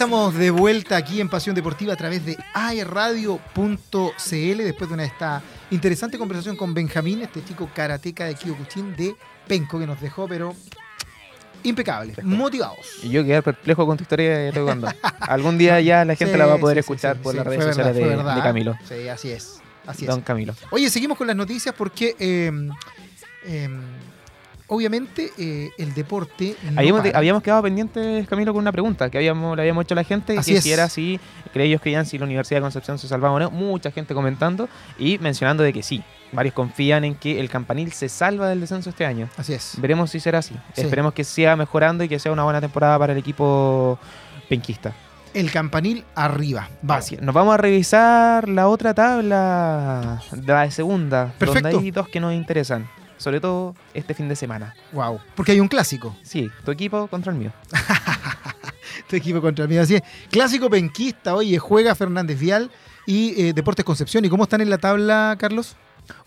estamos de vuelta aquí en Pasión Deportiva a través de airradio.cl después de una esta interesante conversación con Benjamín, este chico karateca de Kyokushin de Penco que nos dejó, pero impecable, motivados. Y yo quedé perplejo con tu historia de taekwondo. Algún día ya la gente Sí, la va a poder sí, escuchar sí, por las redes sociales de, fue verdad. de Camilo. Sí, así es. Así es. Don Camilo. Oye, seguimos con las noticias porque eh, eh, obviamente eh, el deporte. no habíamos, para. habíamos quedado pendientes, Camilo, con una pregunta que habíamos, le habíamos hecho a la gente, Así que es. si era si ellos creían si la Universidad de Concepción se salvaba o no. Mucha gente comentando y mencionando de que sí. Varios confían en que el campanil se salva del descenso este año. Así es. Veremos si será así. Sí. Esperemos que siga mejorando y que sea una buena temporada para el equipo penquista. El campanil arriba. Vamos. Nos vamos a revisar la otra tabla, la de segunda, Perfecto. donde hay dos que nos interesan. Sobre todo este fin de semana. Wow. Porque hay un clásico. Sí, tu equipo contra el mío. Tu equipo contra el mío. Así es. Clásico penquista. Oye, juega Fernández Vial y eh, Deportes Concepción. ¿Y cómo están en la tabla, Carlos?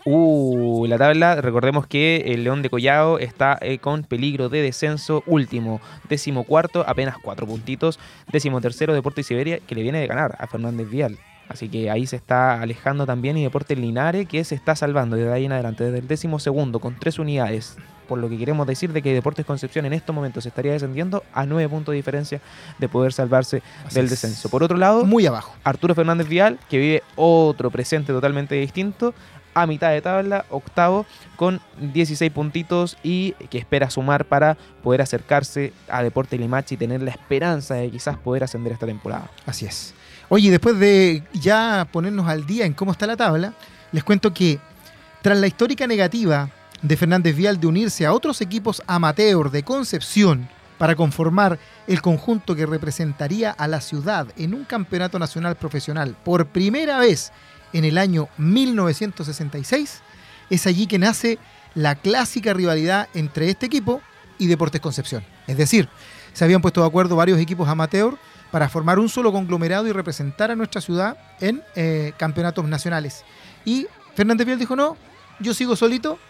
Uh, la tabla, recordemos que el León de Collao está eh, con peligro de descenso último. Décimo cuarto, apenas cuatro puntitos. Décimo tercero, Deportes Siberia, que le viene de ganar a Fernández Vial. Así que ahí se está alejando también y Deportes Linares, que se está salvando desde ahí en adelante, desde el décimo segundo, con tres unidades. Por lo que queremos decir de que Deportes Concepción en estos momentos estaría descendiendo a nueve puntos de diferencia de poder salvarse Así del es. descenso. Por otro lado, Muy abajo. Arturo Fernández Vial, que vive otro presente totalmente distinto, a mitad de tabla, octavo, con 16 puntitos y que espera sumar para poder acercarse a Deporte Limache y tener la esperanza de quizás poder ascender esta temporada. Así es. Oye, después de ya ponernos al día en cómo está la tabla, les cuento que tras la histórica negativa de Fernández Vial de unirse a otros equipos amateur de Concepción para conformar el conjunto que representaría a la ciudad en un campeonato nacional profesional por primera vez en el año 1966, es allí que nace la clásica rivalidad entre este equipo y Deportes Concepción. Es decir, se habían puesto de acuerdo varios equipos amateur para formar un solo conglomerado y representar a nuestra ciudad en eh, campeonatos nacionales. Y Fernández Vial dijo, no, yo sigo solito,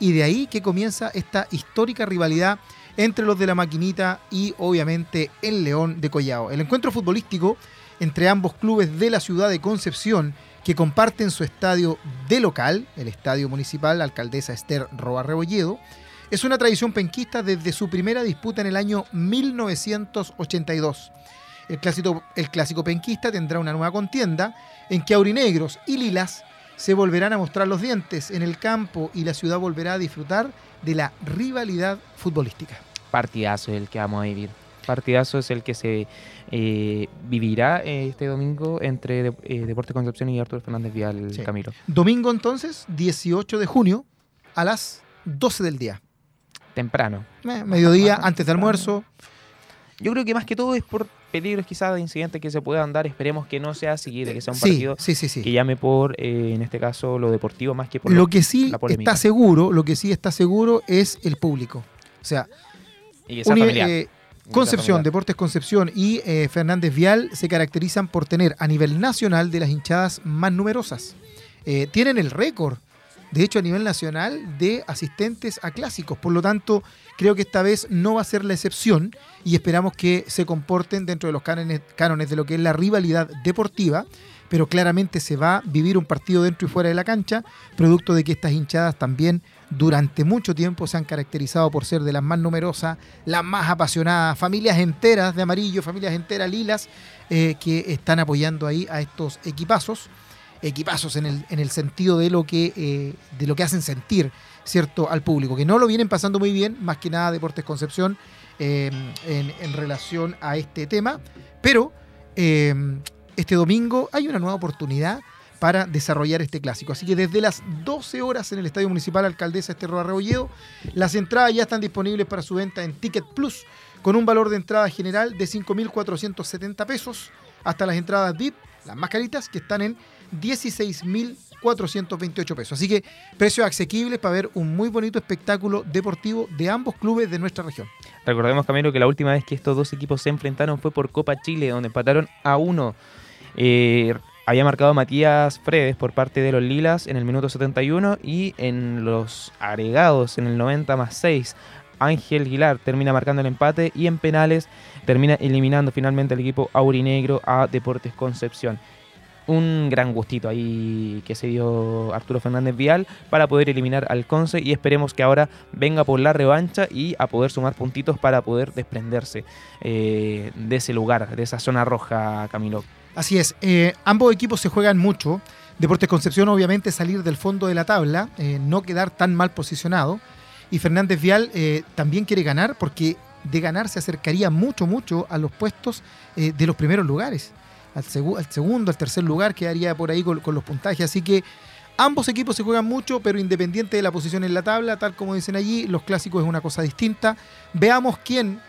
y de ahí que comienza esta histórica rivalidad entre los de la maquinita y obviamente el León de Collao. El encuentro futbolístico entre ambos clubes de la ciudad de Concepción que comparten su estadio de local, el Estadio Municipal Alcaldesa Esther Roa Rebolledo, es una tradición penquista desde su primera disputa en el año 1982. El clásico, el clásico penquista tendrá una nueva contienda en que aurinegros y lilas se volverán a mostrar los dientes en el campo y la ciudad volverá a disfrutar de la rivalidad futbolística. Partidazo es el que vamos a vivir. Partidazo es el que se eh, vivirá eh, este domingo entre de- eh, Deporte Concepción y Arturo Fernández Vial Sí. Camilo. Domingo entonces, 18 de junio, a las 12 del día. Temprano. Eh, mediodía, antes de almuerzo. Yo creo que más que todo es por peligros quizás de incidentes que se puedan dar. Esperemos que no sea así, de que sea un Sí, partido sí, sí, sí. que llame por, eh, en este caso, lo deportivo más que por Lo que sí la está seguro, lo que sí está seguro es el público. O sea, y eh, Concepción. Deportes Concepción y eh, Fernández Vial se caracterizan por tener a nivel nacional de las hinchadas más numerosas. Tienen el récord, de hecho, a nivel nacional de asistentes a clásicos. Por lo tanto, creo que esta vez no va a ser la excepción y esperamos que se comporten dentro de los cánones, de lo que es la rivalidad deportiva. Pero claramente se va a vivir un partido dentro y fuera de la cancha, producto de que estas hinchadas también durante mucho tiempo se han caracterizado por ser de las más numerosas, las más apasionadas, familias enteras de amarillo, familias enteras lilas, eh, que están apoyando ahí a estos equipazos, equipazos en el, en el sentido de lo que eh, de lo que hacen sentir, cierto, al público, que no lo vienen pasando muy bien, más que nada Deportes Concepción eh, en, relación a este tema, pero eh, este domingo hay una nueva oportunidad para desarrollar este clásico. Así que desde las 12 horas en el Estadio Municipal Alcaldesa Esterroa Rebolledo, las entradas ya están disponibles para su venta en Ticket Plus, con un valor de entrada general de 5.470 pesos, hasta las entradas VIP, las más caritas, que están en 16.428 pesos. Así que precios asequibles para ver un muy bonito espectáculo deportivo de ambos clubes de nuestra región. Recordemos, Camilo, que la última vez que estos dos equipos se enfrentaron fue por Copa Chile, donde empataron a uno. Eh, había marcado Matías Fredes por parte de los Lilas en el minuto 71 y en los agregados en el 90 más 6 Ángel Guilar termina marcando el empate y en penales termina eliminando finalmente el equipo aurinegro a Deportes Concepción. Un gran gustito ahí que se dio Arturo Fernández Vial para poder eliminar al Conce y esperemos que ahora venga por la revancha y a poder sumar puntitos para poder desprenderse eh, de ese lugar, de esa zona roja, Camilo. Así es, eh, ambos equipos se juegan mucho. Deportes Concepción obviamente salir del fondo de la tabla, eh, no quedar tan mal posicionado. Y Fernández Vial también quiere ganar porque de ganar se acercaría mucho, mucho a los puestos de los primeros lugares. Al, segu- al segundo, al tercer lugar quedaría por ahí con, con los puntajes. Así que ambos equipos se juegan mucho, pero independiente de la posición en la tabla, tal como dicen allí, los clásicos es una cosa distinta. Veamos quién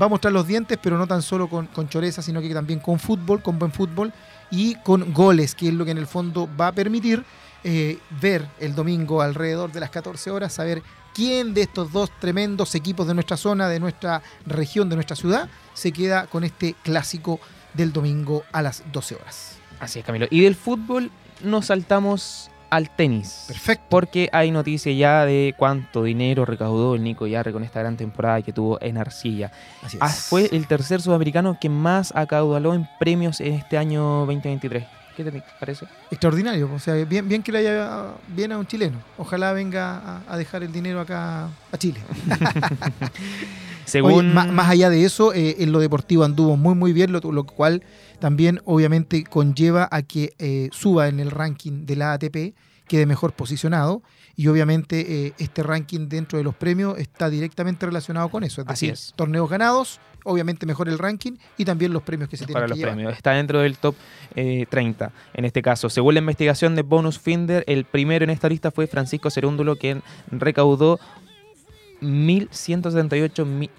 va a mostrar los dientes, pero no tan solo con, con choreza, sino que también con fútbol, con buen fútbol y con goles, que es lo que en el fondo va a permitir eh, ver el domingo alrededor de las 14 horas, saber quién de estos dos tremendos equipos de nuestra zona, de nuestra región, de nuestra ciudad, se queda con este clásico del domingo a las 12 horas. Así es, Camilo. Y del fútbol nos saltamos al tenis. Perfecto. Porque hay noticias ya de cuánto dinero recaudó el Nico Yarre con esta gran temporada que tuvo en Arcilla. Así Ah, fue el tercer sudamericano que más acaudaló en premios en este año 2023. ¿Qué te parece? Extraordinario, o sea, bien, bien que le haya bien a un chileno. Ojalá venga a, a dejar el dinero acá a Chile. Según Oye, ma- más allá de eso, eh, en lo deportivo anduvo muy muy bien, lo, lo cual también obviamente conlleva a que eh, suba en el ranking de la ATP, quede mejor posicionado y obviamente eh, este ranking dentro de los premios está directamente relacionado con eso, es Así decir, es. torneos ganados, obviamente mejor el ranking y también los premios que se para tienen los que llevar. premios. Está dentro del top eh, 30 en este caso. Según la investigación de Bonus Finder, el primero en esta lista fue Francisco Cerúndulo, quien recaudó 1.178 mil...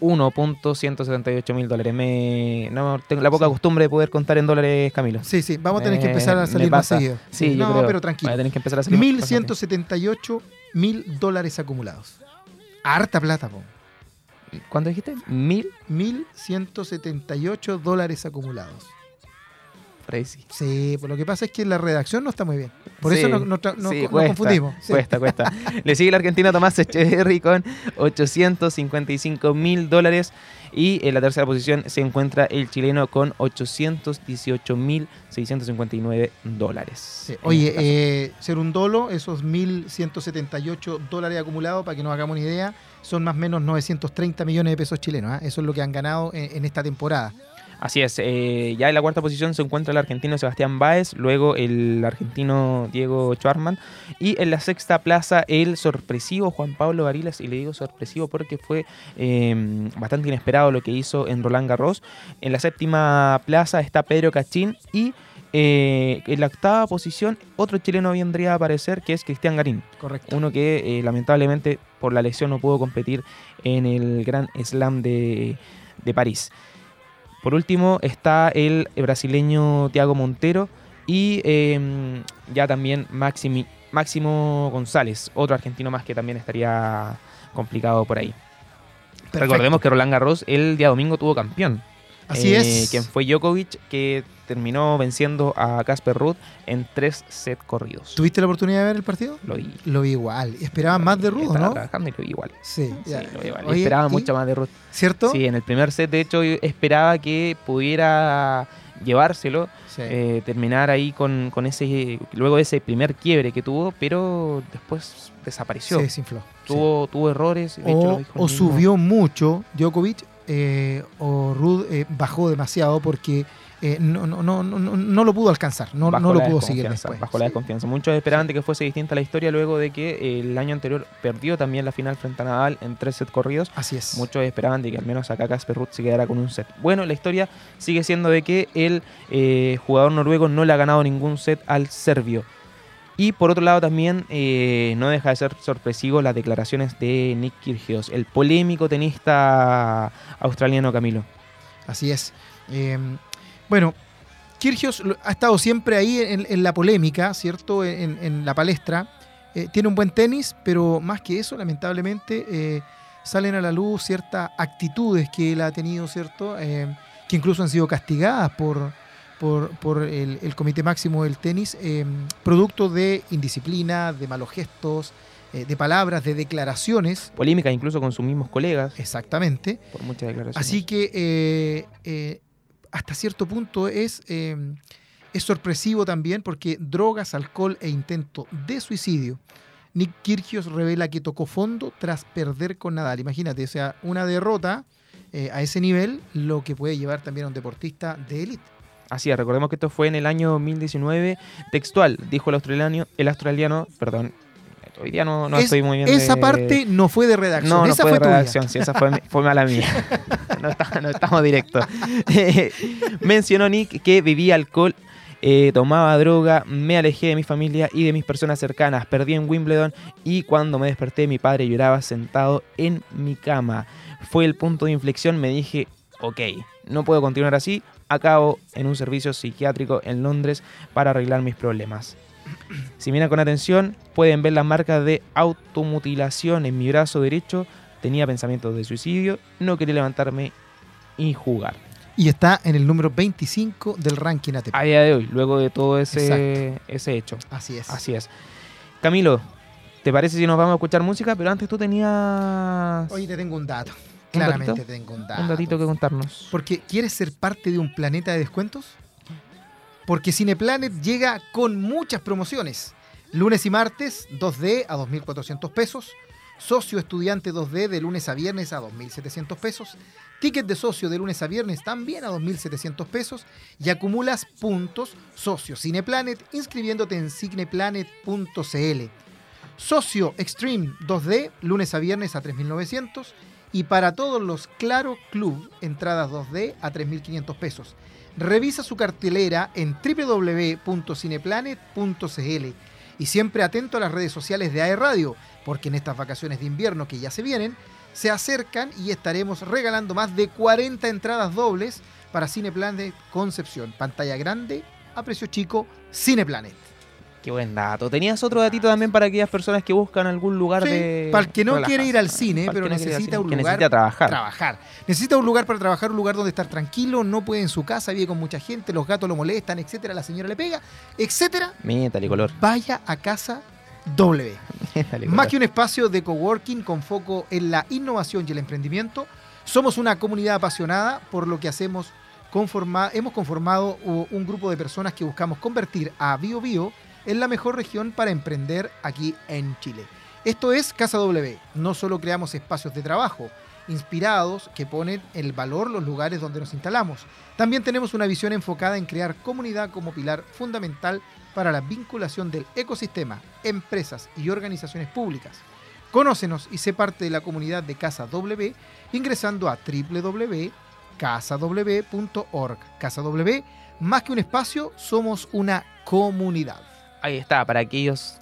1.178 mil dólares. Me, no tengo la poca Sí. costumbre de poder contar en dólares, Camilo. Sí, sí, vamos a tener que empezar a salir más seguido. Sí, yo no, creo. pero tranquilo. Voy a tener que empezar a salir más- 1.178 mil dólares acumulados. Harta plata, po. ¿Cuánto dijiste? Mil. 1.178 dólares acumulados. Crazy. Sí, pues lo que pasa es que la redacción no está muy bien. Por Sí, eso nos, nos confundimos. Cuesta, cuesta. Le sigue el argentino Tomás Echeverry con 855 mil dólares. Y en la tercera posición se encuentra el chileno con 818 mil 659 dólares. Sí. Oye, este eh, ser un dolo, esos 1.178 dólares acumulados, para que nos hagamos una idea, son más o menos 930 millones de pesos chilenos. ¿ah? Eso es lo que han ganado en, en esta temporada. Así es, eh, ya en la cuarta posición se encuentra el argentino Sebastián Báez, luego el argentino Diego Schwarman y en la sexta plaza el sorpresivo Juan Pablo Varilas, y le digo sorpresivo porque fue eh, bastante inesperado lo que hizo en Roland Garros. En la séptima plaza está Pedro Cachín y eh, en la octava posición otro chileno vendría a aparecer que es Cristian Garín, Correcto. uno que eh, lamentablemente por la lesión no pudo competir en el Gran Slam de, de París. Por último está el brasileño Thiago Montero y eh, ya también Maximi- Máximo González, otro argentino más que también estaría complicado por ahí. Perfecto. Recordemos que Roland Garros el día domingo tuvo campeón. Así eh, es. Quien fue Djokovic, que terminó venciendo a Casper Ruud en tres sets corridos. ¿Tuviste la oportunidad de ver el partido? Lo vi. Lo vi igual. Esperaban más de Estaba ¿no? trabajando y lo vi igual. Sí, Sí, lo vi igual. Oye, Esperaba ¿y- mucho más de Ruud. ¿Cierto? Sí, en el primer set, de hecho, esperaba que pudiera llevárselo, Sí. eh, terminar ahí con, con ese, luego de ese primer quiebre que tuvo, pero después desapareció. Se desinfló. sí. tuvo, tuvo errores. de hecho, lo o, dijo o subió mucho Djokovic eh, o Rud eh, bajó demasiado porque eh, no, no, no, no, no lo pudo alcanzar, no, lo pudo seguir después. Bajo la desconfianza. Muchos esperaban de que fuese distinta la historia luego de que el año anterior perdió también la final frente a Nadal en tres sets corridos. Así es. Muchos esperaban de que al menos acá Casper Ruud se quedara con un set. Bueno, la historia sigue siendo de que el eh, jugador noruego no le ha ganado ningún set al serbio. Y por otro lado también eh, no deja de ser sorpresivo las declaraciones de Nick Kyrgios, el polémico tenista australiano Camilo. Así es. Eh, bueno, Kyrgios ha estado siempre ahí en, la polémica, ¿cierto? En, la palestra. Eh, tiene un buen tenis, pero más que eso, lamentablemente, eh, salen a la luz ciertas actitudes que él ha tenido, ¿cierto? Eh, que incluso han sido castigadas por, por, por el, el Comité Máximo del Tenis, eh, producto de indisciplina, de malos gestos, eh, de palabras, de declaraciones. Polémica incluso con sus mismos colegas. Exactamente. Por muchas declaraciones. Así que eh, hasta cierto punto es, es sorpresivo también porque drogas, alcohol e intento de suicidio. Nick Kyrgios revela que tocó fondo tras perder con Nadal. Imagínate, o sea, una derrota a ese nivel, lo que puede llevar también a un deportista de élite. Así es, recordemos que esto fue en el año 2019. Textual, dijo el australiano, el australiano, perdón, hoy día no, no Es- estoy muy bien. esa de- parte no fue de redacción, No, no esa fue, de redacción, sí, esa fue, fue mala mía. No, está- no estamos directos. Mencionó Nick que bebía alcohol, eh, tomaba droga, me alejé de mi familia y de mis personas cercanas, perdí en Wimbledon y cuando me desperté mi padre lloraba sentado en mi cama. Fue el punto de inflexión, me dije, ok, no puedo continuar así, acabo en un servicio psiquiátrico en Londres para arreglar mis problemas. Si miran con atención, pueden ver las marcas de automutilación en mi brazo derecho. Tenía pensamientos de suicidio, no quería levantarme y jugar. Y está en el número 25 del ranking ATP. A día de hoy, luego de todo ese, ese hecho. Así es. Así es. Camilo, ¿te parece si nos vamos a escuchar música? Pero antes tú tenías Hoy te tengo un dato. ¿Un Claramente datito? te tengo un dato. un datito que contarnos. Porque ¿quieres ser parte de un planeta de descuentos? Porque Cineplanet llega con muchas promociones. Lunes y martes, 2D a 2.400 pesos. Socio estudiante 2D de lunes a viernes a 2.700 pesos. Ticket de socio de lunes a viernes también a 2.700 pesos. Y acumulas puntos socio Cineplanet inscribiéndote en cineplanet.cl. Socio Extreme 2D, lunes a viernes a 3.900. Y para todos los Claro Club, entradas 2D a 3.500 pesos. Revisa su cartelera en www.cineplanet.cl. Y siempre atento a las redes sociales de AE Radio, porque en estas vacaciones de invierno que ya se vienen, se acercan y estaremos regalando más de 40 entradas dobles para Cineplanet Concepción. Pantalla grande, a precio chico, Cineplanet. Qué buen dato. ¿Tenías otro datito también para aquellas personas que buscan algún lugar Sí, de. para el que no relajarse? quiere ir al cine, Para pero no necesita cine, un que lugar necesita trabajar. trabajar. Necesita un lugar para trabajar, un lugar donde estar tranquilo, no puede en su casa, vive con mucha gente, los gatos lo molestan, etcétera, la señora le pega, etcétera. Métale color. Vaya a casa W. Métale Más color. que un espacio de coworking con foco en la innovación y el emprendimiento, somos una comunidad apasionada por lo que hacemos. Conforma- hemos conformado un grupo de personas que buscamos convertir a Bio Bio en la mejor región para emprender aquí en Chile. Esto es Casa W. No solo creamos espacios de trabajo inspirados que ponen el valor los lugares donde nos instalamos. También tenemos una visión enfocada en crear comunidad como pilar fundamental para la vinculación del ecosistema, empresas y organizaciones públicas. Conócenos y sé parte de la comunidad de Casa W ingresando a www.casaw.org. Casa W, más que un espacio, somos una comunidad. Ahí está, para aquellas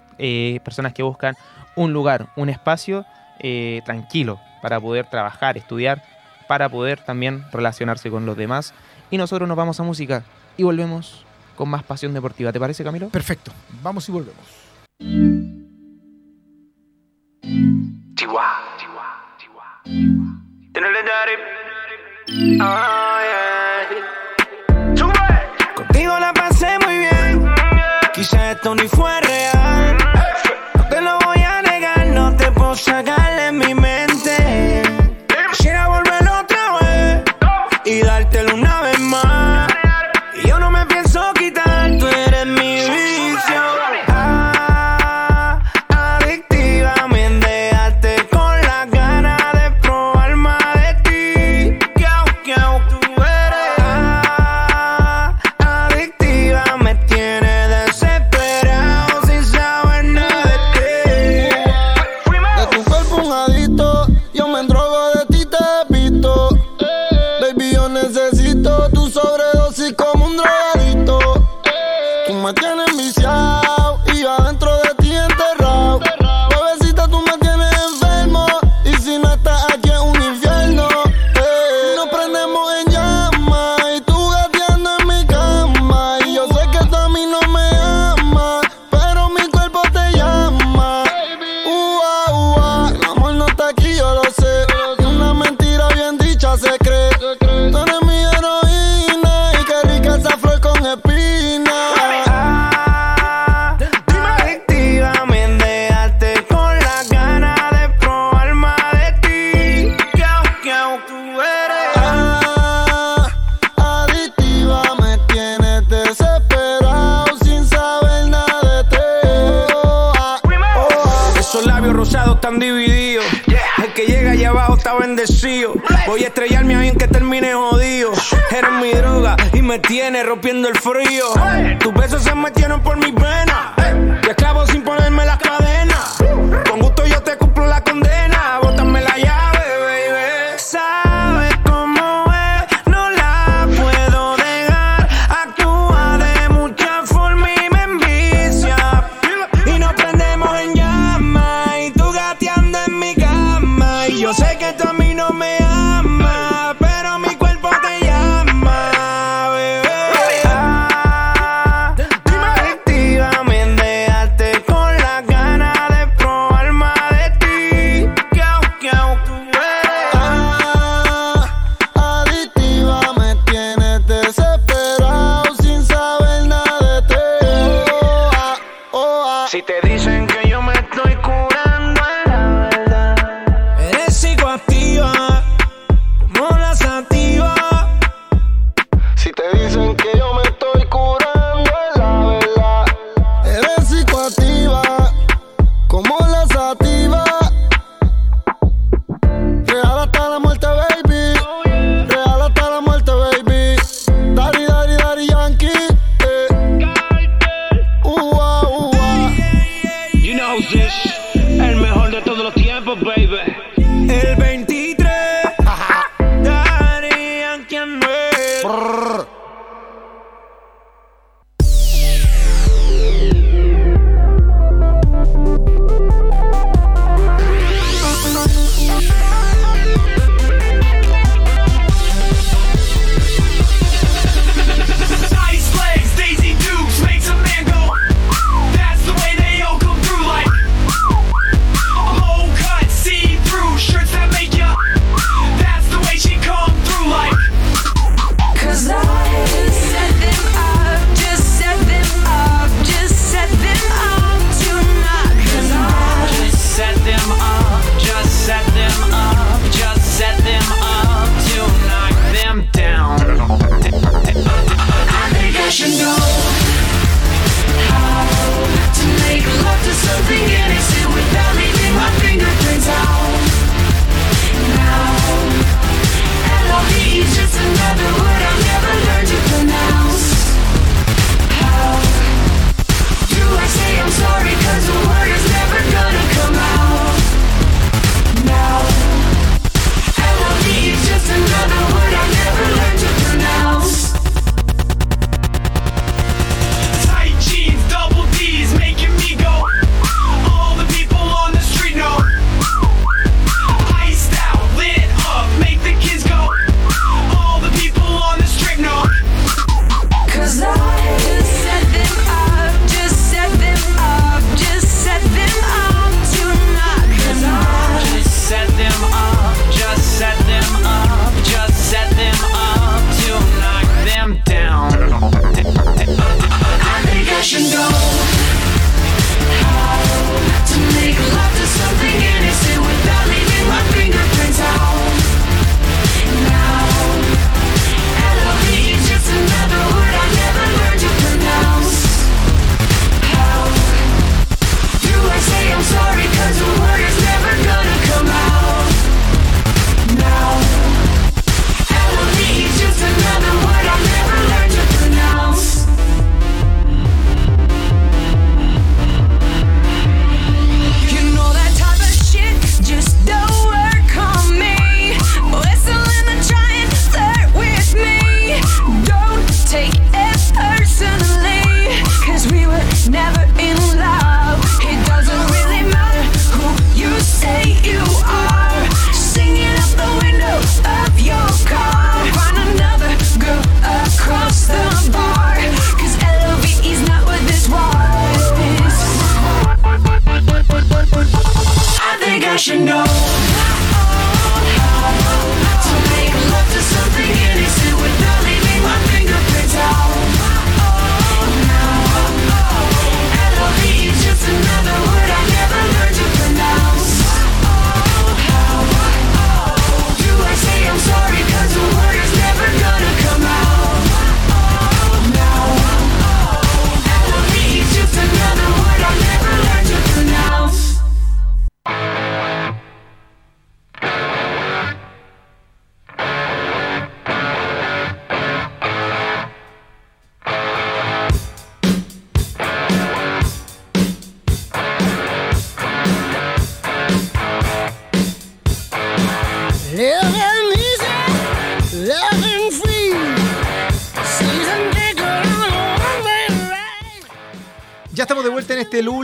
personas que buscan un lugar, un espacio eh, tranquilo para poder trabajar, estudiar, para poder también relacionarse con los demás. Y nosotros nos vamos a música y volvemos con más pasión deportiva. ¿Te parece, Camilo? Perfecto, vamos y volvemos. Contigo Esto ni fue real. No te lo voy a negar, no te puedo sacar rompiendo el frío. El 23,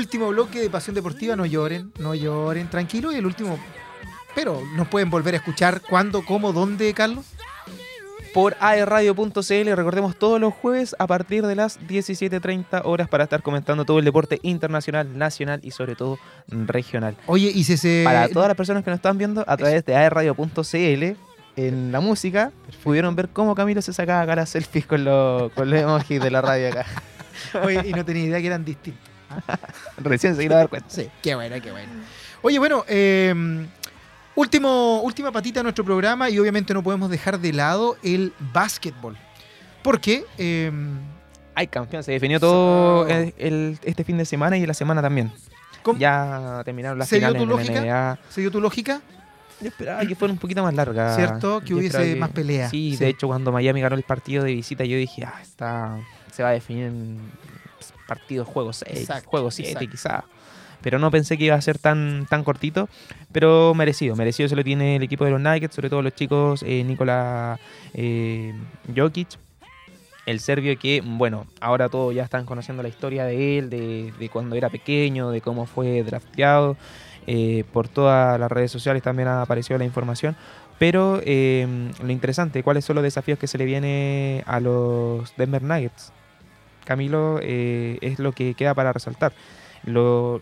último bloque de Pasión Deportiva. No lloren, no lloren, tranquilo. Y el último. Pero nos pueden volver a escuchar cuándo, cómo, dónde, Carlos. por aerradio.cl. Recordemos todos los jueves a partir de las 17.30 horas para estar comentando todo el deporte internacional, nacional y sobre todo regional. Oye, y si se. Para todas las personas que nos están viendo a través de aerradio.cl en la música, pudieron ver cómo Camilo se sacaba cara selfies con, los con los emojis de la radio acá. Oye, y no tenía idea que eran distintos. Recién se vino a dar cuenta. Sí, qué bueno, qué bueno. Oye, bueno, eh, último, última patita de nuestro programa y obviamente no podemos dejar de lado el básquetbol. Porque eh, Hay campeón, se definió todo el- el- este fin de semana y la semana también. ¿cómo- Ya terminaron las ¿Se dio finales tu en la lógica? NBA. ¿se dio tu lógica? Yo esperaba que fuera un poquito más larga. ¿Cierto? Que Yo hubiese más pelea. Sí, Sí. de hecho, cuando Miami ganó el partido de visita, yo dije, ah, está, se va a definir en partido juego 6, Exacto, juego 7 exacto. quizá. Pero no pensé que iba a ser tan, tan cortito. Pero merecido, merecido se lo tiene el equipo de los Nuggets, sobre todo los chicos eh, Nikola eh, Jokic. El serbio que, bueno, ahora todos ya están conociendo la historia de él, de, de cuando era pequeño, de cómo fue drafteado. Eh, por todas las redes sociales también ha aparecido la información. Pero eh, lo interesante, ¿cuáles son los desafíos que se le viene a los Denver Nuggets? Camilo, eh, es lo que queda para resaltar. Lo,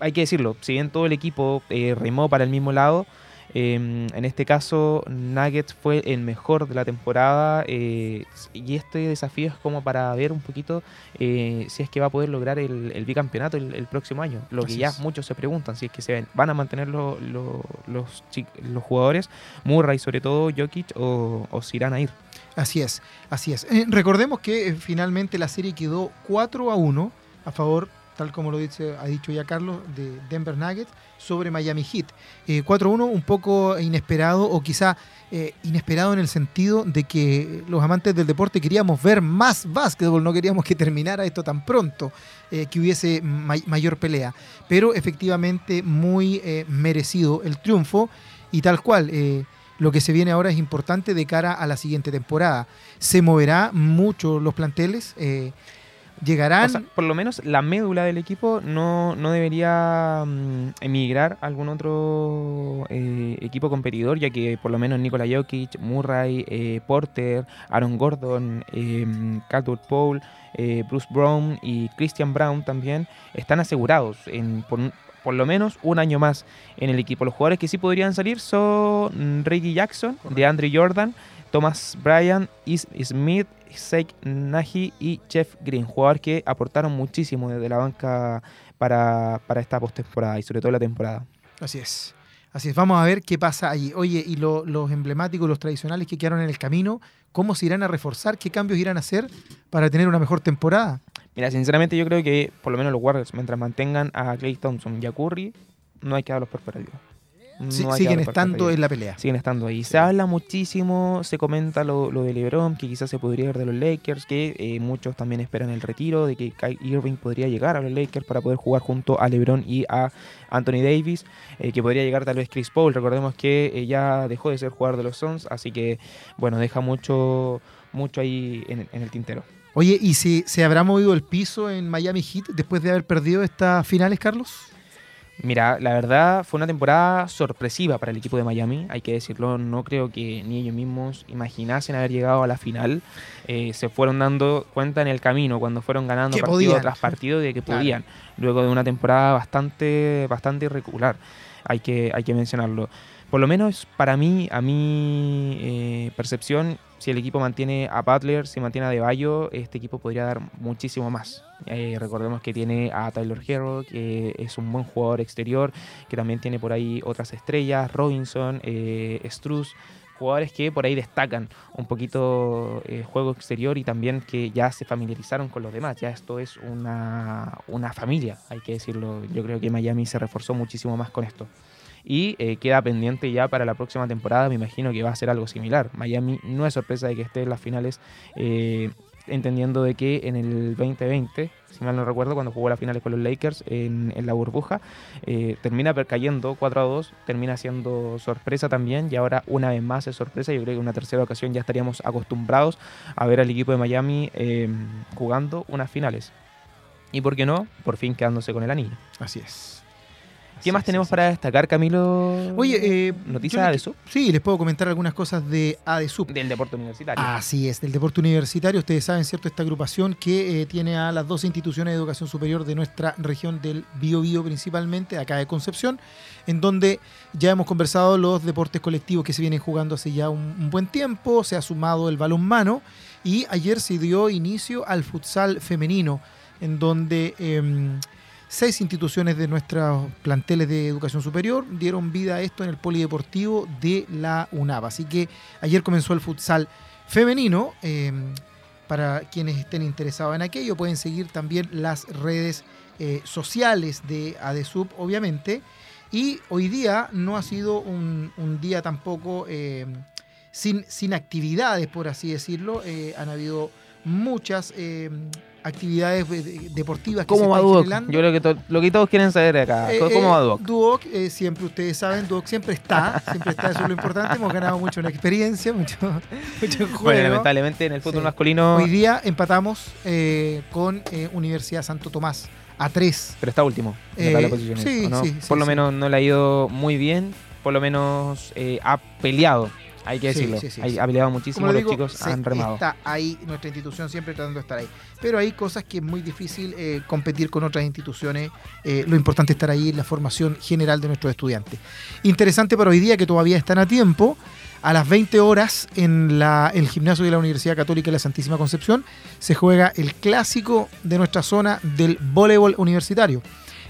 hay que decirlo, si bien todo el equipo eh, remó para el mismo lado, eh, en este caso Nuggets fue el mejor de la temporada eh, y este desafío es como para ver un poquito eh, si es que va a poder lograr el, el bicampeonato el, el próximo año. Lo que ya es. muchos se preguntan, si es que se ven- van a mantener lo- lo- los, los jugadores, Murray sobre todo, Jokic, o, o si irán a ir. Así es, así es. Eh, recordemos que eh, finalmente la serie quedó 4 a 1 a favor, tal como lo dice, ha dicho ya Carlos, de Denver Nuggets sobre Miami Heat. Eh, 4 a 1 un poco inesperado o quizá eh, inesperado en el sentido de que los amantes del deporte queríamos ver más básquetbol, no queríamos que terminara esto tan pronto, que hubiese may- mayor pelea. Pero efectivamente muy merecido el triunfo y tal cual. Lo que se viene ahora es importante de cara a la siguiente temporada. Se moverá mucho los planteles, eh, llegarán... Por lo menos la médula del equipo no, no debería mm, emigrar a algún otro eh, equipo competidor, ya que por lo menos Nikola Jokic, Murray, eh, Porter, Aaron Gordon, eh, Caldwell Pope, eh, Bruce Brown y Christian Brown también están asegurados en, por, por lo menos un año más en el equipo. Los jugadores que sí podrían salir son Reggie Jackson, de Andrew Jordan, Thomas Bryan, Is Smith, Zeke Nagy y Jeff Green, jugadores que aportaron muchísimo desde la banca para, para esta postemporada y sobre todo la temporada. Así es. Así es, vamos a ver qué pasa allí. Oye, y lo- los emblemáticos, los tradicionales que quedaron en el camino, ¿cómo se irán a reforzar? ¿Qué cambios irán a hacer para tener una mejor temporada? Mira, sinceramente yo creo que por lo menos los Warriors, mientras mantengan a Clay Thompson y a Curry, no hay que darlos por perdidos. No Sí, siguen estando en la pelea. siguen estando ahí. Se habla muchísimo, se comenta lo, lo de LeBron, que quizás se podría ir de los Lakers, que eh, muchos también esperan el retiro, de que Kyrie Irving podría llegar a los Lakers para poder jugar junto a LeBron y a Anthony Davis, eh, que podría llegar tal vez Chris Paul. Recordemos que eh, ya dejó de ser jugador de los Suns, así que bueno, deja mucho, mucho ahí en, en el tintero. Oye, ¿y si se habrá movido el piso en Miami Heat después de haber perdido estas finales, Carlos? Mira, la verdad fue una temporada sorpresiva para el equipo de Miami, hay que decirlo, no creo que ni ellos mismos imaginasen haber llegado a la final. Eh, se fueron dando cuenta en el camino cuando fueron ganando Que partido podían. tras partido de que Claro. podían, luego de una temporada bastante, bastante irregular, hay que, hay que mencionarlo. Por lo menos para mí, a mi eh, percepción, si el equipo mantiene a Butler, si mantiene a De Bayo, este equipo podría dar muchísimo más. Eh, recordemos que tiene a Tyler Hero, que es un buen jugador exterior, que también tiene por ahí otras estrellas, Robinson, eh, Struz, jugadores que por ahí destacan un poquito el juego exterior y también que ya se familiarizaron con los demás. Ya esto es una, una familia, hay que decirlo. Yo creo que Miami se reforzó muchísimo más con esto. Y eh, queda pendiente ya para la próxima temporada, me imagino que va a ser algo similar. Miami no es sorpresa de que esté en las finales eh, entendiendo de que en el 2020, si mal no recuerdo, cuando jugó las finales con los Lakers en, en la burbuja, eh, termina cayendo 4 a 2, termina siendo sorpresa también y ahora una vez más es sorpresa. Yo creo que una tercera ocasión ya estaríamos acostumbrados a ver al equipo de Miami eh, jugando unas finales. Y por qué no, por fin quedándose con el anillo. Así es. ¿Qué más tenemos para destacar, Camilo? Oye, eh, ¿Noticias de SUP? Sí, les puedo comentar algunas cosas de ADESUP. Del deporte universitario. Así es, del deporte universitario. Ustedes saben, ¿cierto? Esta agrupación que eh, tiene a las dos instituciones de educación superior de nuestra región del Biobío principalmente, acá de Concepción, en donde ya hemos conversado los deportes colectivos que se vienen jugando hace ya un, un buen tiempo. Se ha sumado el balonmano y ayer se dio inicio al futsal femenino, en donde em, seis instituciones de nuestros planteles de educación superior dieron vida a esto en el polideportivo de la UNAV. Así que ayer comenzó el futsal femenino. eh, para quienes estén interesados en aquello, pueden seguir también las redes eh, sociales de ADESUB, obviamente. Y hoy día no ha sido un, día tampoco eh, sin, sin actividades, por así decirlo. Han habido muchas actividades eh, deportivas que se ¿Cómo va están generando. Yo creo que lo que todos quieren saber acá. Eh, ¿Cómo eh, va Duoc? Duoc, eh, siempre ustedes saben, Duoc siempre está, siempre está, eso es lo importante. Hemos ganado mucho en experiencia, mucho, mucho juego. Bueno, lamentablemente en el fútbol Sí. masculino, Hoy día empatamos eh, con Universidad Santo Tomás a 3. pero está último. en la posiciones, sí, ¿o no? sí, Por lo menos no le ha ido muy bien, por lo menos eh, ha peleado, hay que decirlo. sí, sí, Hay-. Ha peleado muchísimo, Como los digo, chicos se han remado. está ahí nuestra institución siempre tratando de estar ahí. Pero hay cosas que es muy difícil eh, competir con otras instituciones. Eh, lo importante es estar ahí en la formación general de nuestros estudiantes. Interesante para hoy día que todavía están a tiempo. A las 20 horas en la- el gimnasio de la Universidad Católica de la Santísima Concepción se juega el clásico de nuestra zona del voleibol universitario.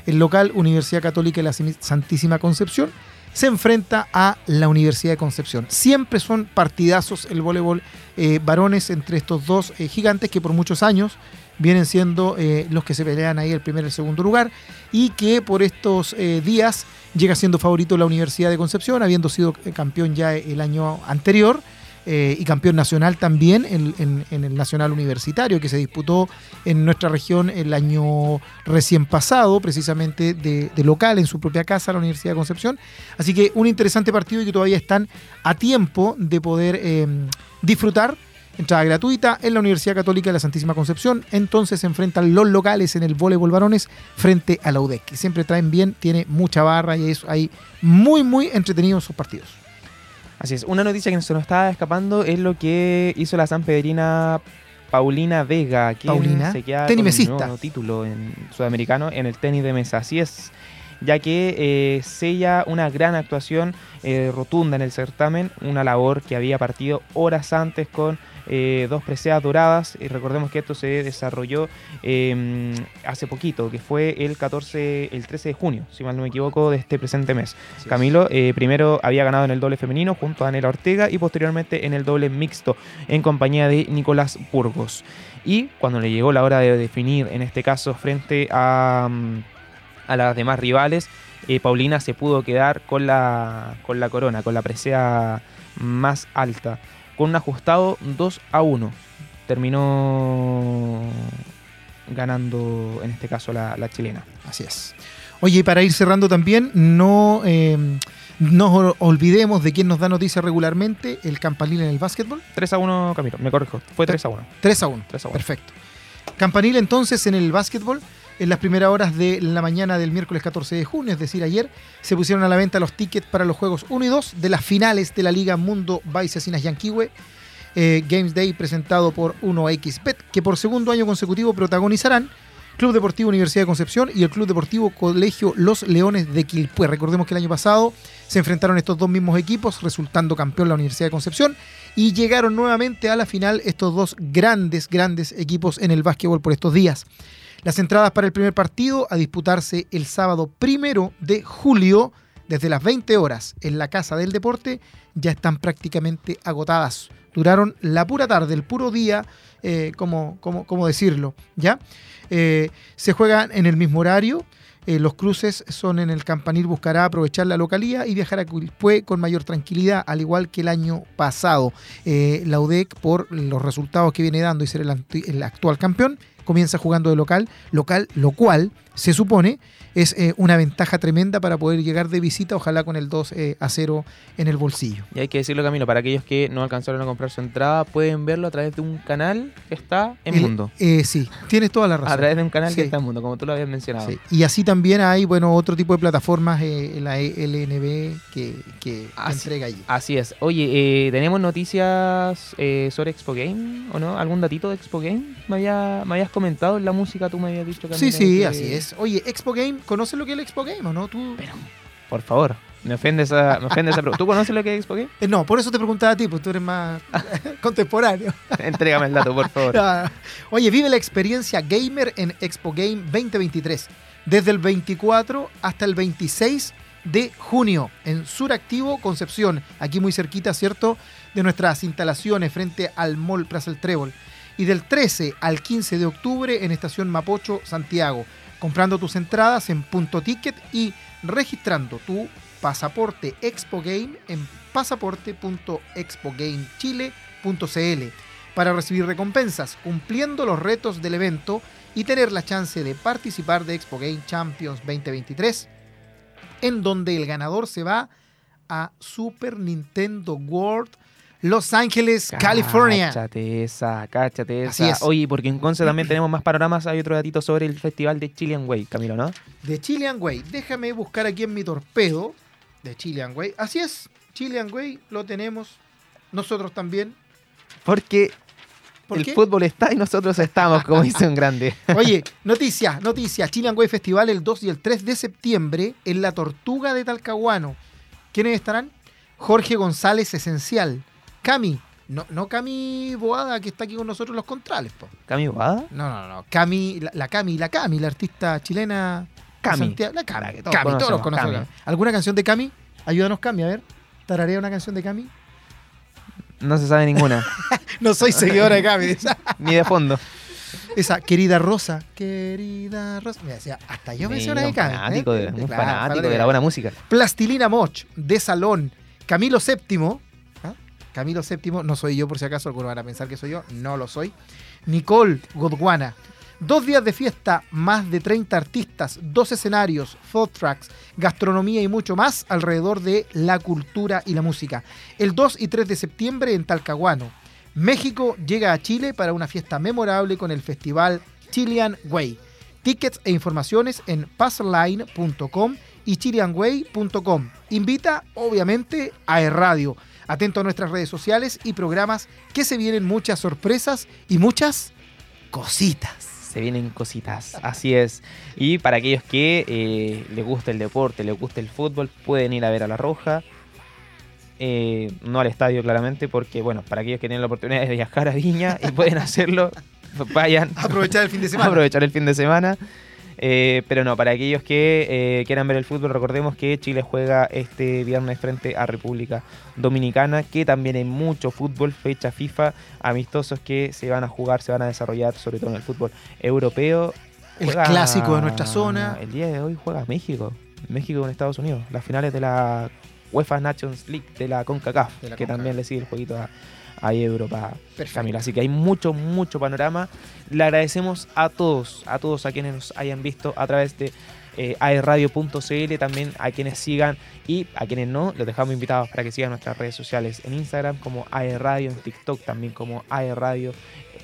El local Universidad Católica de la Santísima Concepción se enfrenta a la Universidad de Concepción. Siempre son partidazos el voleibol eh, varones entre estos dos eh, gigantes que por muchos años vienen siendo eh, los que se pelean ahí el primer y el segundo lugar y que por estos días llega siendo favorito la Universidad de Concepción, habiendo sido campeón ya el año anterior. Eh, y campeón nacional también en, en- en el Nacional Universitario que se disputó en nuestra región el año recién pasado, precisamente de, local en su propia casa, la Universidad de Concepción. Así que un interesante partido y que todavía están a tiempo de poder eh, disfrutar. Entrada gratuita en la Universidad Católica de la Santísima Concepción. Entonces se enfrentan los locales en el voleibol varones frente a la UDEC, que siempre traen bien, tiene mucha barra y es ahí muy, muy entretenidos sus partidos. Así es. Una noticia que se nos estaba escapando es lo que hizo la San Pedrina Paulina Vega, que se queda tenismesista. con un nuevo título en sudamericano en el tenis de mesa. Así es, ya que eh, sella una gran actuación eh, rotunda en el certamen, una labor que había partido horas antes con eh, dos preseas doradas. Y recordemos que esto se desarrolló eh, hace poquito, que fue el 14, el 13 de junio, si mal no me equivoco, de este presente mes. Camilo eh, primero había ganado en el doble femenino junto a Anela Ortega y posteriormente en el doble mixto en compañía de Nicolás Burgos. Y cuando le llegó la hora de definir, en este caso frente a, mm, a las demás rivales, eh, Paulina se pudo quedar con la, con la corona, con la presea más alta, con un ajustado 2 a 1. Terminó ganando en este caso la, la chilena. Así es. Oye, y para ir cerrando también, no eh, nos ol- olvidemos de quién nos da noticias regularmente, el campanil en el básquetbol. 3 a 1, Camilo, me corrijo, fue 3 a 1. 3 a 1. 3 a 1. Perfecto. Campanil entonces en el básquetbol, en las primeras horas de la mañana del miércoles 14 de junio, es decir, ayer, se pusieron a la venta los tickets para los juegos 1 y 2 de las finales de la Liga Mundo Vice Asinas Yanquiwe. eh, Games Day presentado por 1xBet, que por segundo año consecutivo protagonizarán Club Deportivo Universidad de Concepción y el Club Deportivo Colegio Los Leones de Quilpué. Recordemos que el año pasado se enfrentaron estos dos mismos equipos, resultando campeón la Universidad de Concepción, y llegaron nuevamente a la final estos dos grandes, grandes equipos en el básquetbol por estos días. Las entradas para el primer partido a disputarse el sábado primero de julio, desde las 20 horas en la Casa del Deporte, ya están prácticamente agotadas. Duraron la pura tarde, el puro día, eh, como, decirlo, ¿ya? Eh, se juegan en el mismo horario. Eh, los cruces son en el Campanil, buscará aprovechar la localía y viajar a Quilpué con mayor tranquilidad, al igual que el año pasado. Eh, la UDEC, por los resultados que viene dando y ser el actual campeón, comienza jugando de local, local, lo cual se supone es eh, una ventaja tremenda para poder llegar de visita, ojalá con el 2 eh, a 0 en el bolsillo. Y hay que decirlo, Camilo, para aquellos que no alcanzaron a comprar su entrada, pueden verlo a través de un canal que está en El- Mundo. eh, sí, tienes toda la razón. A través de un canal que está en Mundo, como tú lo habías mencionado. Sí. Y así también hay, bueno, otro tipo de plataformas, eh, la LNB, que, que Así- entrega allí. Así es. Oye, eh, ¿tenemos noticias sobre Expo Game o no? ¿Algún datito de Expo Game? Me, había, me habías comentado en la música, tú me habías dicho, Camilo. Sí, sí, que- así es. Oye, Expo Game, ¿conoces lo que es el Expo Game o no? ¿Tú... Por favor, me ofende esa, me ofende esa pregunta. ¿Tú conoces lo que es Expo Game? Eh, no, por eso te preguntaba a ti, pues tú eres más contemporáneo. Entrégame el dato, por favor. Oye, vive la experiencia gamer en Expo Game 2023, desde el 24 hasta el 26 de junio, en Suractivo, Concepción, aquí muy cerquita, ¿cierto?, de nuestras instalaciones frente al Mall Plaza El Trébol. Y del 13 al 15 de octubre en Estación Mapocho, Santiago, comprando tus entradas en punto ticket y registrando tu pasaporte Expo Game en pasaporte.expogamechile.cl para recibir recompensas, cumpliendo los retos del evento y tener la chance de participar de Expo Game Champions 2023, en donde el ganador se va a Super Nintendo World Los Ángeles, California. Cáchate esa, cáchate Así esa. es. Oye, porque en Conce también tenemos más panoramas. Hay otro datito sobre el festival de Chilean Way, Camilo, ¿no? De Chilean Way. Déjame buscar aquí en mi torpedo de Chilean Way. Así es, Chilean Way lo tenemos nosotros también. Porque ¿Por el qué? fútbol está y nosotros estamos, como dice un grande. Oye, noticias, noticias. Chilean Way Festival el 2 y el 3 de septiembre en la Tortuga de Talcahuano. ¿Quiénes estarán? Jorge González Esencial. Cami. No, no Cami Boada, que está aquí con nosotros los contrales. po. ¿Cami Bobada? No, no, no. Cami, la, la Cami, la Cami, la artista chilena. Cami. Santiago. La Cami, que todos Cami, todos los conocemos. Cami. ¿Alguna canción de Cami? Ayúdanos, Cami, a ver. Tararea una canción de Cami. No se sabe ninguna, No soy seguidora de Cami. ni de fondo. Esa, querida Rosa. Querida Rosa. Mira, decía, hasta yo me sé una de Cami. fanático, ¿eh? de, un Claro, fanático de la buena música. Plastilina Moch, de Salón. Camilo VII. Camilo VII, no soy yo por si acaso, algunos van a pensar que soy yo. No lo soy. Nicole Godwana. Dos días de fiesta, más de 30 artistas, dos escenarios, food tracks, gastronomía y mucho más alrededor de la cultura y la música. El 2 y 3 de septiembre en Talcahuano. México llega a Chile para una fiesta memorable con el festival Chilean Way. Tickets e informaciones en passline.com y chileanway.com. Invita, obviamente, a E-Radio. Atento a nuestras redes sociales y programas que se vienen muchas sorpresas y muchas cositas. Se vienen cositas, así es. Y para aquellos que eh, les gusta el deporte, les gusta el fútbol, pueden ir a ver a La Roja. Eh, no al estadio, claramente, porque, bueno, para aquellos que tienen la oportunidad de viajar a Viña y pueden hacerlo, vayan. Aprovechar el fin de semana. aprovechar el fin de semana. Eh, pero no, para aquellos que eh, quieran ver el fútbol, recordemos que Chile juega este viernes frente a República Dominicana, que también hay mucho fútbol, fecha FIFA, amistosos que se van a jugar, se van a desarrollar, sobre todo en el fútbol europeo. El clásico de nuestra zona. El día de hoy juega México, México con Estados Unidos, las finales de la UEFA Nations League de la CONCACAF, De la que también le sigue el jueguito a, a Europa. Perfecto. Camilo. Así que hay mucho, mucho panorama. Le agradecemos a todos, a todos a quienes nos hayan visto a través de eh, aerradio.cl, también a quienes sigan y a quienes no, los dejamos invitados para que sigan nuestras redes sociales en Instagram como aerradio, en TikTok también como aerradio.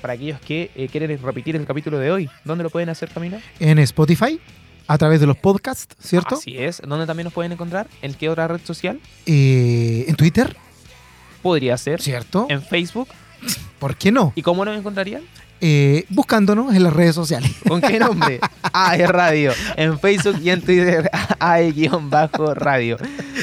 Para aquellos que eh, quieren repetir el capítulo de hoy, ¿dónde lo pueden hacer, Camilo? En Spotify, a través de los podcasts, ¿cierto? Así es. ¿Dónde también nos pueden encontrar? ¿En qué otra red social? Eh, en Twitter, Podría ser. ¿cierto? En Facebook. ¿Por qué no? ¿Y cómo nos encontrarían? Eh, buscándonos en las redes sociales. ¿Con qué nombre? AE Radio. En Facebook y en Twitter, AE-radio.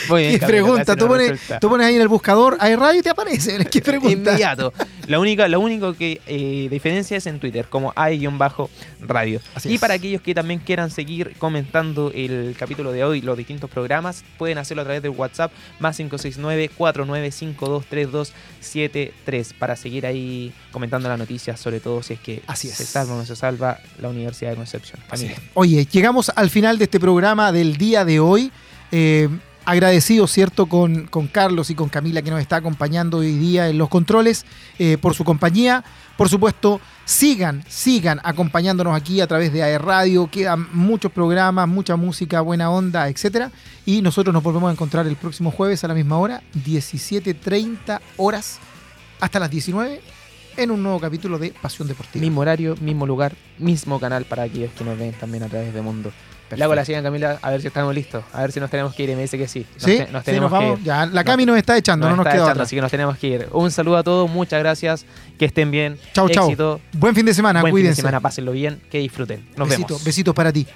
Muy bien, ¿Qué Camilo, pregunta? Tú pones, tú pones ahí en el buscador, hay radio y te aparece. ¿Qué pregunta? Inmediato. La única, lo único que eh, diferencia es en Twitter, como AE-radio. Y es. para aquellos que también quieran seguir comentando el capítulo de hoy, los distintos programas, pueden hacerlo a través del WhatsApp más 569-49523273 para seguir ahí comentando las noticias, sobre todo si es que Así es. se salva o no se salva la Universidad de Concepción. Así es. Oye, llegamos al final de este programa del día de hoy. Eh, agradecido, ¿cierto?, con, con Carlos y con Camila que nos está acompañando hoy día en los controles eh, por su compañía. Por supuesto, sigan, sigan acompañándonos aquí a través de AE Radio. Quedan muchos programas, mucha música, buena onda, etcétera. Y nosotros nos volvemos a encontrar el próximo jueves a la misma hora, 17.30 horas, hasta las 19, en un nuevo capítulo de Pasión Deportiva. Mismo horario, mismo lugar, mismo canal para aquellos que nos ven también a través de Mundo. Le hago la siguiente, Camila, a ver si estamos listos. A ver si nos tenemos que ir. Y me dice que sí. Nos, ¿Sí? te- nos Sí, tenemos que ir. Ya, la Cami nos está echando, no nos está queda echando, otra. así que nos tenemos que ir. Un saludo a todos, muchas gracias. Que estén bien. Chau, chau. Éxito. Buen fin de semana, Buen fin de cuídense. semana, pásenlo bien, que disfruten. Nos Besito, vemos. besitos para ti.